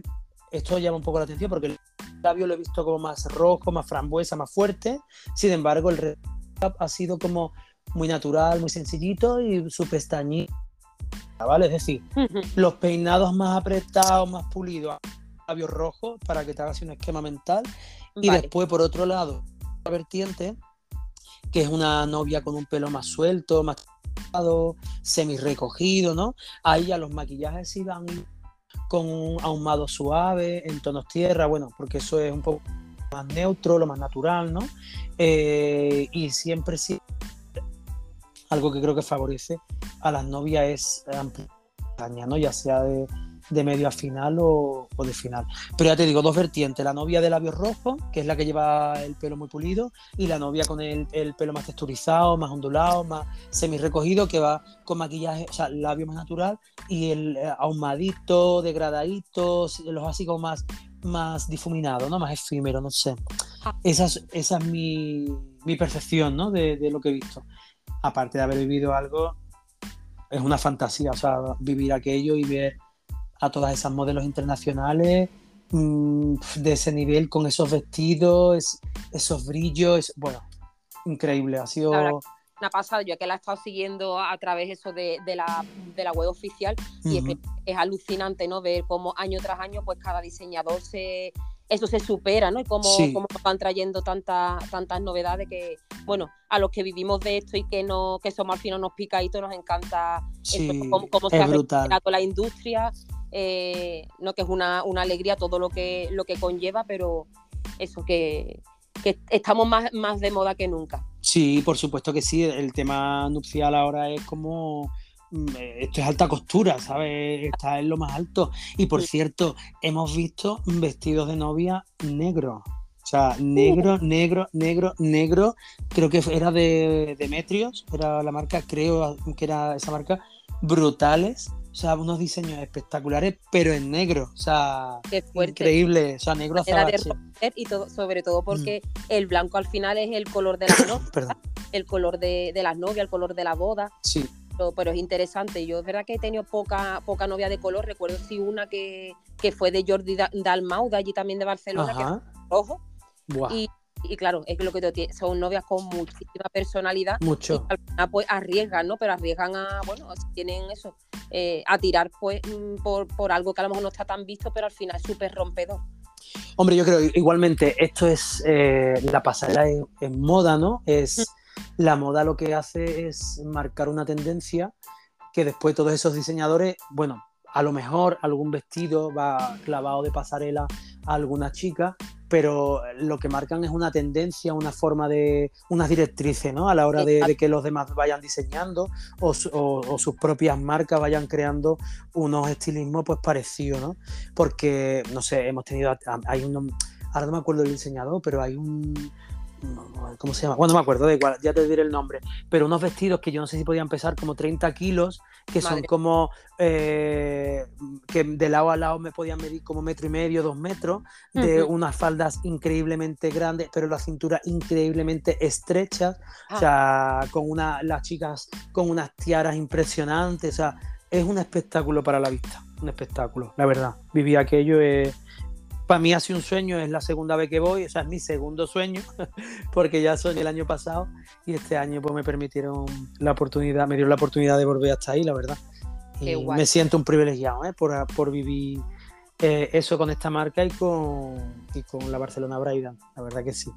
esto llama un poco la atención porque labio lo he visto como más rojo, más frambuesa, más fuerte. Sin embargo, el resto ha sido como muy natural, muy sencillito y su pestañita, ¿vale? Es decir, los peinados más apretados, más pulidos, labios rojos, para que te hagas un esquema mental. Y después, por otro lado, la vertiente, que es una novia con un pelo más suelto, más semi recogido, ¿no? Ahí ya los maquillajes sí van con un ahumado suave, en tonos tierra, bueno, porque eso es un poco más neutro, lo más natural, ¿no? Eh, y siempre sí, algo que creo que favorece a las novias es ampliar, ¿no? Ya sea de, de medio a final o, de final. Pero ya te digo, dos vertientes, la novia de labios rojos, que es la que lleva el pelo muy pulido, y la novia con el, pelo más texturizado, más ondulado, más semi recogido, que va con maquillaje, o sea, labio más natural, y el eh, ahumadito, degradadito, los así como más, más difuminado, ¿no? Más efímero, no sé. Ah. Esa es, esa es mi, mi percepción, ¿no? De, de lo que he visto. Aparte de haber vivido algo, es una fantasía, o sea, vivir aquello y ver a todas esas modelos internacionales mm, de ese nivel, con esos vestidos, esos brillos, bueno, increíble, ha sido... ha pasado, yo que la he estado siguiendo a través eso de, la, de la web oficial y es, que es alucinante, ¿no? Ver cómo año tras año pues cada diseñador se, eso se supera, ¿no? Y cómo, van trayendo tantas tantas novedades que, bueno, a los que vivimos de esto y que no que somos al final unos picaditos nos encanta cómo, se ha recuperado la industria eh, no que es una, alegría todo lo que, lo que conlleva, pero eso que, estamos más, más de moda que nunca. Sí, por supuesto que sí, el tema nupcial ahora es como esto es alta costura, ¿sabes? Está en lo más alto. Y por cierto, hemos visto vestidos de novia negros. O sea, negro, negro, negro, negro. Creo que era de Demetrios, era la marca, creo que era esa marca. Brutales. O sea, unos diseños espectaculares, pero en negro. O sea, increíble. O sea, negro azabache. y todo, sobre todo porque mm. el blanco al final es el color de la novia, el color de, las novias, el color de la boda. Sí. Pero, es interesante. Yo es verdad que he tenido poca, poca novia de color. Recuerdo sí una que, que fue de Jordi Dalmau, de allí también de Barcelona, que es rojo. Y y claro, es que lo que te, son novias con muchísima personalidad. Mucho. Y pues arriesgan, ¿no? Pero arriesgan a, bueno, tienen eso, eh, a tirar pues mm, por, algo que a lo mejor no está tan visto, pero al final es súper rompedor. Hombre, yo creo igualmente esto es eh, la pasarela en, moda, ¿no? Es mm. La moda lo que hace es marcar una tendencia que después todos esos diseñadores, bueno, a lo mejor algún vestido va clavado de pasarela a alguna chica, pero lo que marcan es una tendencia, una forma de, unas directrices, ¿no? A la hora de, que los demás vayan diseñando o, sus propias marcas vayan creando unos estilismos pues parecidos, ¿no? Porque, no sé, hemos tenido, hay un, ahora no me acuerdo del diseñador, pero hay un, ¿Cómo se llama? Bueno, no me acuerdo, de igual, ya te diré el nombre. Pero unos vestidos que yo no sé si podían pesar como 30 kilos, que son como. Eh, que de lado a lado me podían medir como metro y medio, dos metros, de unas faldas increíblemente grandes, pero la cintura increíblemente estrecha. O sea, ah. con una, las chicas con unas tiaras impresionantes. O sea, es un espectáculo para la vista. Un espectáculo, la verdad. Viví aquello. Eh, para mí ha sido un sueño, es la segunda vez que voy, o sea, es mi segundo sueño, porque ya soñé el año pasado y este año pues me permitieron la oportunidad, me dieron la oportunidad de volver hasta ahí, la verdad. y me siento un privilegiado ¿eh? por, vivir eh, eso con esta marca y con, con la Barcelona Braidan, la verdad que sí.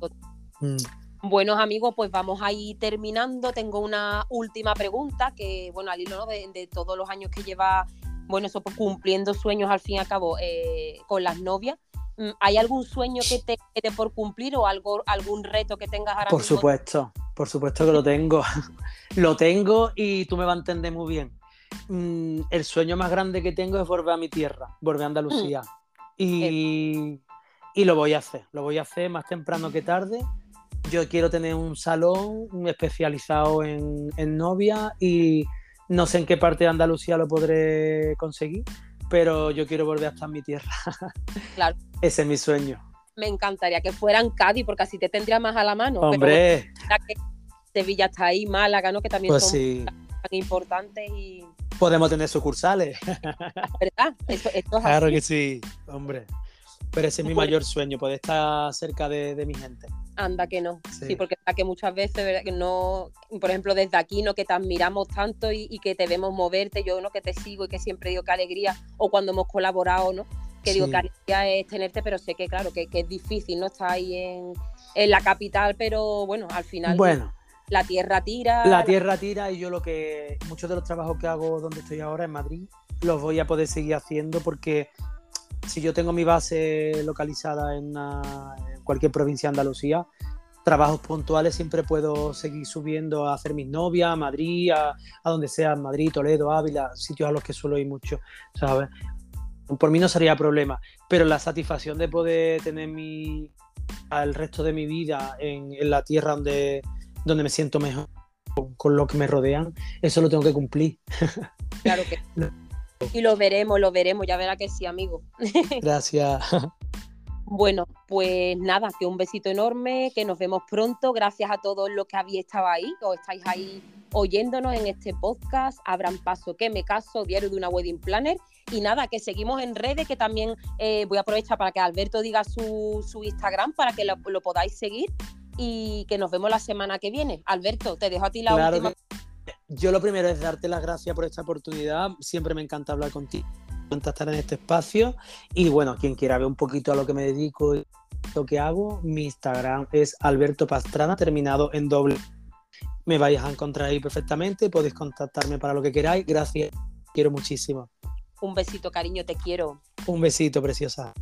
Mm. Buenos amigos, pues vamos a ir terminando. Tengo una última pregunta que, bueno, al hilo de, todos los años que lleva, bueno, eso pues, cumpliendo sueños al fin y al cabo eh, con las novias. Mm, ¿Hay algún sueño que te quede por cumplir o algo, algún reto que tengas ahora Por supuesto, por supuesto que lo tengo. lo tengo y tú me vas a entender muy bien. Mm, el sueño más grande que tengo es volver a mi tierra, volver a Andalucía. Mm. Y, y lo voy a hacer, lo voy a hacer más temprano que tarde. Yo quiero tener un salón especializado en, en novia y no sé en qué parte de Andalucía lo podré conseguir, pero yo quiero volver hasta mi tierra. Claro. Ese es mi sueño. Me encantaría que fueran Cádiz, porque así te tendría más a la mano. Hombre. Sevilla está ahí, Málaga, ¿no? Que también pues son tan importantes y. Podemos tener sucursales. ¿Verdad? claro que sí, hombre. Pero ese es mi mayor sueño, poder estar cerca de, mi gente. Anda que no. Sí, porque que muchas veces que no, por ejemplo, desde aquí, ¿no? Que te admiramos tanto y, que te vemos moverte, yo no que te sigo y que siempre digo que alegría, o cuando hemos colaborado, ¿no? Que digo que alegría es tenerte, pero sé que claro, que, es difícil, ¿no? Estar ahí en, en, la capital, pero bueno, al final. Bueno. La tierra tira. La tierra tira y yo lo que. Muchos de los trabajos que hago donde estoy ahora en Madrid los voy a poder seguir haciendo porque si yo tengo mi base localizada en, cualquier provincia de Andalucía, trabajos puntuales siempre puedo seguir subiendo a hacer mis novias, a Madrid, a, donde sea, Madrid, Toledo, Ávila, sitios a los que suelo ir mucho, ¿sabes? Por mí no sería problema, pero la satisfacción de poder tener mi, al resto de mi vida en, la tierra donde, donde me siento mejor con, con, lo que me rodean, eso lo tengo que cumplir. Claro que Y lo veremos, lo veremos, ya verá que sí, amigo. Gracias. Bueno, pues nada, que un besito enorme, que nos vemos pronto. Gracias a todos los que habéis estado ahí o estáis ahí oyéndonos en este podcast. Abran paso, que me caso, diario de una wedding planner. Y nada, que seguimos en redes, que también eh, voy a aprovechar para que Alberto diga su, Instagram para que lo, podáis seguir y que nos vemos la semana que viene. Alberto, te dejo a ti la última. Yo lo primero es darte las gracias por esta oportunidad. Siempre me encanta hablar contigo, me encanta estar en este espacio. Y bueno, quien quiera ver un poquito a lo que me dedico y lo que hago, mi Instagram es Alberto Pastrana, terminado en doble. Me vais a encontrar ahí perfectamente. Podéis contactarme para lo que queráis. Gracias. Quiero muchísimo. Un besito, cariño, te quiero. Un besito, preciosa.